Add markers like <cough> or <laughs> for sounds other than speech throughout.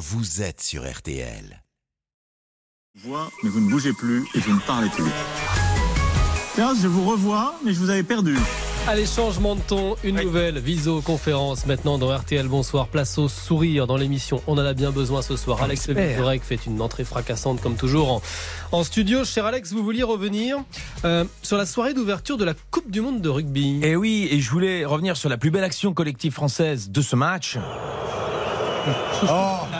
vous êtes sur RTL. Vois, mais vous ne bougez plus et vous ne parlez plus. Tiens, je vous revois, mais je vous avais perdu. Allez, changement de ton, une nouvelle visioconférence maintenant dans RTL Bonsoir. Place au sourire dans l'émission. On en a bien besoin ce soir. Alex Vizorek fait une entrée fracassante comme toujours en, en studio. Cher Alex, vous vouliez revenir euh, sur la soirée d'ouverture de la Coupe du Monde de rugby. Et oui, et je voulais revenir sur la plus belle action collective française de ce match.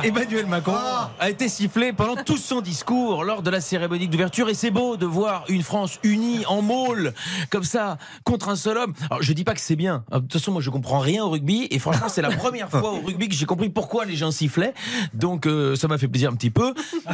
Emmanuel Macron a été sifflé pendant tout son discours lors de la cérémonie d'ouverture et c'est beau de voir une France unie en môle comme ça contre un seul homme. Alors je dis pas que c'est bien. De toute façon moi je comprends rien au rugby et franchement c'est la première fois au rugby que j'ai compris pourquoi les gens sifflaient. Donc euh, ça m'a fait plaisir un petit peu.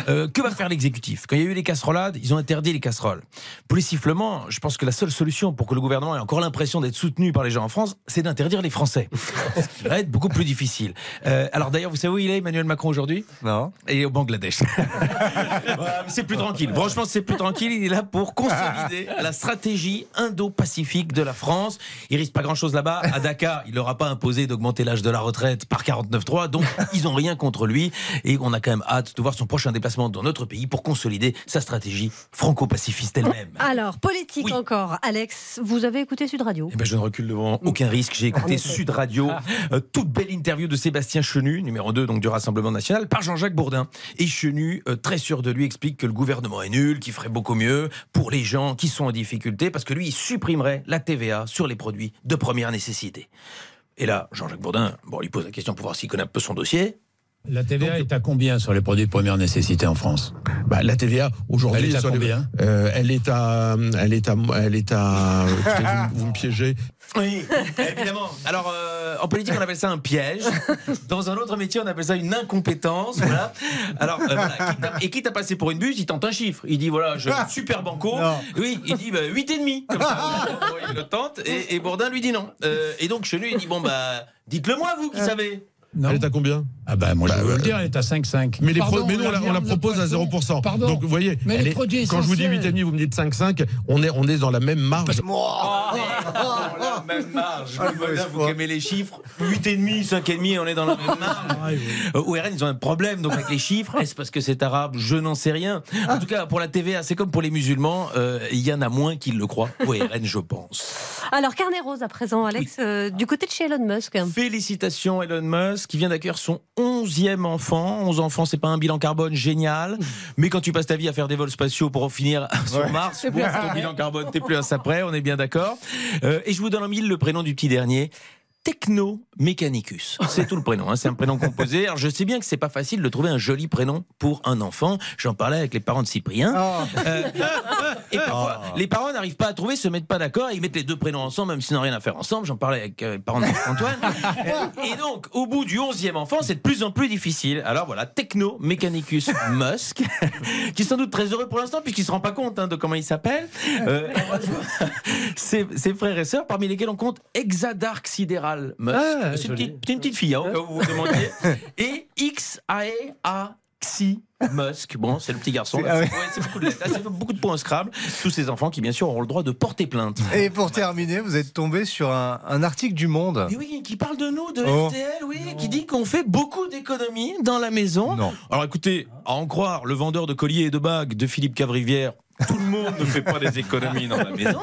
Euh, que va faire l'exécutif? Quand il y a eu les casserolades, ils ont interdit les casseroles. Pour les sifflements, je pense que la seule solution pour que le gouvernement ait encore l'impression d'être soutenu par les gens en France, c'est d'interdire les Français. Ce qui va être beaucoup plus difficile. Euh, alors d'ailleurs, vous savez où il est Emmanuel Macron aujourd'hui? Non. Et au Bangladesh. <laughs> Voilà, c'est plus tranquille. Franchement, c'est plus tranquille. Il est là pour consolider <laughs> la stratégie indo-pacifique de la France. Il risque pas grand-chose là-bas. À Dakar, il leur a pas imposé d'augmenter l'âge de la retraite par 49.3. Donc, ils ont rien contre lui. Et on a quand même hâte de voir son prochain déplacement dans notre pays pour consolider sa stratégie franco-pacifiste elle-même. Alors, politique Oui. encore. Alex, vous avez écouté Sud Radio? Eh ben, je ne recule devant aucun risque. J'ai écouté Sud Radio, euh, toute belle interview de Sébastien Chenu, numéro 2 donc du Rassemblement National, par Jean-Jacques Bourdin. Et Chenu, euh, très sûr de lui, explique que le gouvernement est nul, qu'il ferait beaucoup mieux pour les gens qui sont en difficulté, parce que lui, il supprimerait la TVA sur les produits de première nécessité. Et là, Jean-Jacques Bourdin, bon, il pose la question pour voir s'il connaît un peu son dossier. La TVA est à combien sur les produits de première nécessité en France? Bah, la TVA aujourd'hui, Elle est à les- combien? Euh, Elle est à, elle est à, elle est à. <laughs> écoutez, vous, vous me piégez. Oui, évidemment. Alors, euh, en politique, on appelle ça un piège. Dans un autre métier, on appelle ça une incompétence. Voilà. Alors, euh, voilà. Quitte à- et quitte à passer pour une buse, il tente un chiffre. Il dit voilà, je <laughs> super banco. Oui, il dit bah, 8 et demi. Comme ça, il le tente. Et, et Bourdin lui dit non. Euh, et donc, chez lui, il dit bon bah, dites-le moi vous qui savez. Non. Elle est à combien? Ah ben moi Bah, je veux euh, le dire, elle est à 5,5. Mais, les Pardon, pro- mais nous, on la, on propose à poisson. 0%. Pardon. Donc, vous voyez, Mais les est- quand je vous dis essentiels. 8,5, vous me dites 5,5, on est, on est dans la même marge. la même marge. Ah, Vous, vous aimez les chiffres 8,5, 5,5, on est dans la même marge. Euh, Au RN, ils ont un problème donc avec les chiffres. Est-ce parce que c'est arabe? Je n'en sais rien. En tout cas, pour la TVA, c'est comme pour les musulmans. euh, Il y en a moins qui le croient au RN, je pense. Alors, carnet rose à présent, Alex, euh, du côté de chez Elon Musk. Félicitations Elon Musk qui vient d'accueillir son 11e enfant. 11 enfants, c'est pas un bilan carbone génial, <laughs> mais quand tu passes ta vie à faire des vols spatiaux pour en finir <laughs> sur Mars, bon, un ton bilan carbone, t'es plus un sapré, on est bien d'accord. Euh, et je vous donne en mille le prénom du petit dernier. Techno Mechanicus. C'est tout le prénom, hein, c'est un prénom composé. Alors je sais bien que c'est pas facile de trouver un joli prénom pour un enfant. J'en parlais avec les parents de Cyprien. Euh, et parfois, les parents n'arrivent pas à trouver, se mettent pas d'accord, ils mettent les deux prénoms ensemble, même s'ils n'ont rien à faire ensemble. J'en parlais avec euh, les parents d'Antoine. <laughs> et donc, au bout du 11e enfant, c'est de plus en plus difficile. Alors voilà, Techno Mechanicus Musk, qui est sans doute très heureux pour l'instant, puisqu'il se rend pas compte hein, de comment il s'appelle. Euh, <laughs> <laughs> ses, ses frères et sœurs, parmi lesquels on compte Exadark Sidéral Musk. Ah, c'est une petite, c'est une petite fille, hein, au cas où vous vous demandiez. <laughs> Et XAEA Xi Musk. Bon, c'est le petit garçon. là. Ouais, c'est beaucoup de lettres. Ah, c'est beaucoup de points au Scrabble. Tous ces enfants qui, bien sûr, auront le droit de porter plainte. Et pour terminer, vous êtes tombé sur un, un article du Monde. Et oui, qui parle de nous, de Oh. RTL, oui, qui dit qu'on fait beaucoup d'économies dans la maison. Non. Alors écoutez, à en croire le vendeur de colliers et de bagues de Philippe Cavrivière, tout le monde ne fait pas des économies dans la maison.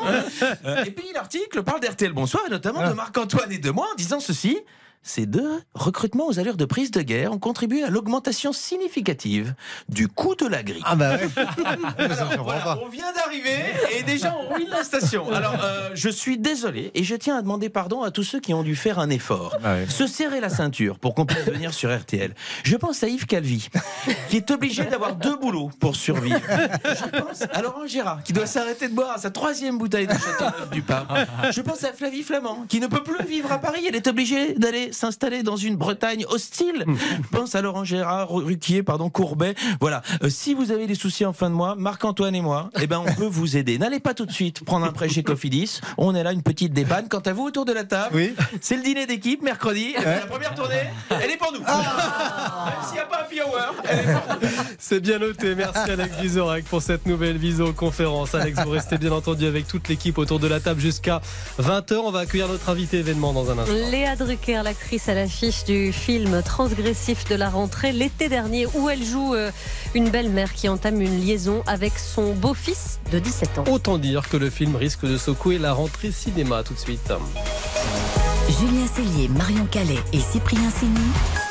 Et puis l'article parle d'RTL Bonsoir, et notamment de Marc-Antoine et de moi, en disant ceci. Ces deux recrutements aux allures de prise de guerre ont contribué à l'augmentation significative du coût de la grille. Ah bah ouais. <laughs> Voilà, on vient d'arriver et déjà on ruine la station. <laughs> Alors euh, je suis désolé et je tiens à demander pardon à tous ceux qui ont dû faire un effort, Ah ouais. se serrer la ceinture pour qu'on puisse venir sur RTL. Je pense à Yves Calvi qui est obligé d'avoir deux boulots pour survivre. Je pense à Laurent Gérard qui doit s'arrêter de boire à sa troisième bouteille de Châteauneuf du Pape. Je pense à Flavie Flamand qui ne peut plus vivre à Paris. Elle est obligée d'aller s'installer dans une Bretagne hostile. Je <laughs> pense à Laurent Gérard, Ruquier, pardon, Courbet. Voilà. Euh, si vous avez des soucis en fin de mois, Marc-Antoine et moi, eh ben, on peut vous aider. N'allez pas tout de suite prendre un prêt chez Cofidis. On est là, une petite dépanne. Quant à vous, autour de la table, Oui. <laughs> c'est le dîner d'équipe mercredi. La première tournée, elle est pour nous. <laughs> Même si a pas happy hour. C'est bien noté. Merci Alex Vizorek pour cette nouvelle visioconférence. Alex, vous restez bien entendu avec toute l'équipe autour de la table jusqu'à 20h. On va accueillir notre invité événement dans un instant. Léa Drucker, l'actrice à l'affiche du film transgressif de la rentrée l'été dernier, où elle joue euh, une belle-mère qui entame une liaison avec son beau-fils de 17 ans. Autant dire que le film risque de secouer la rentrée cinéma tout de suite. Julien Cellier, Marion Calais et Cyprien Signy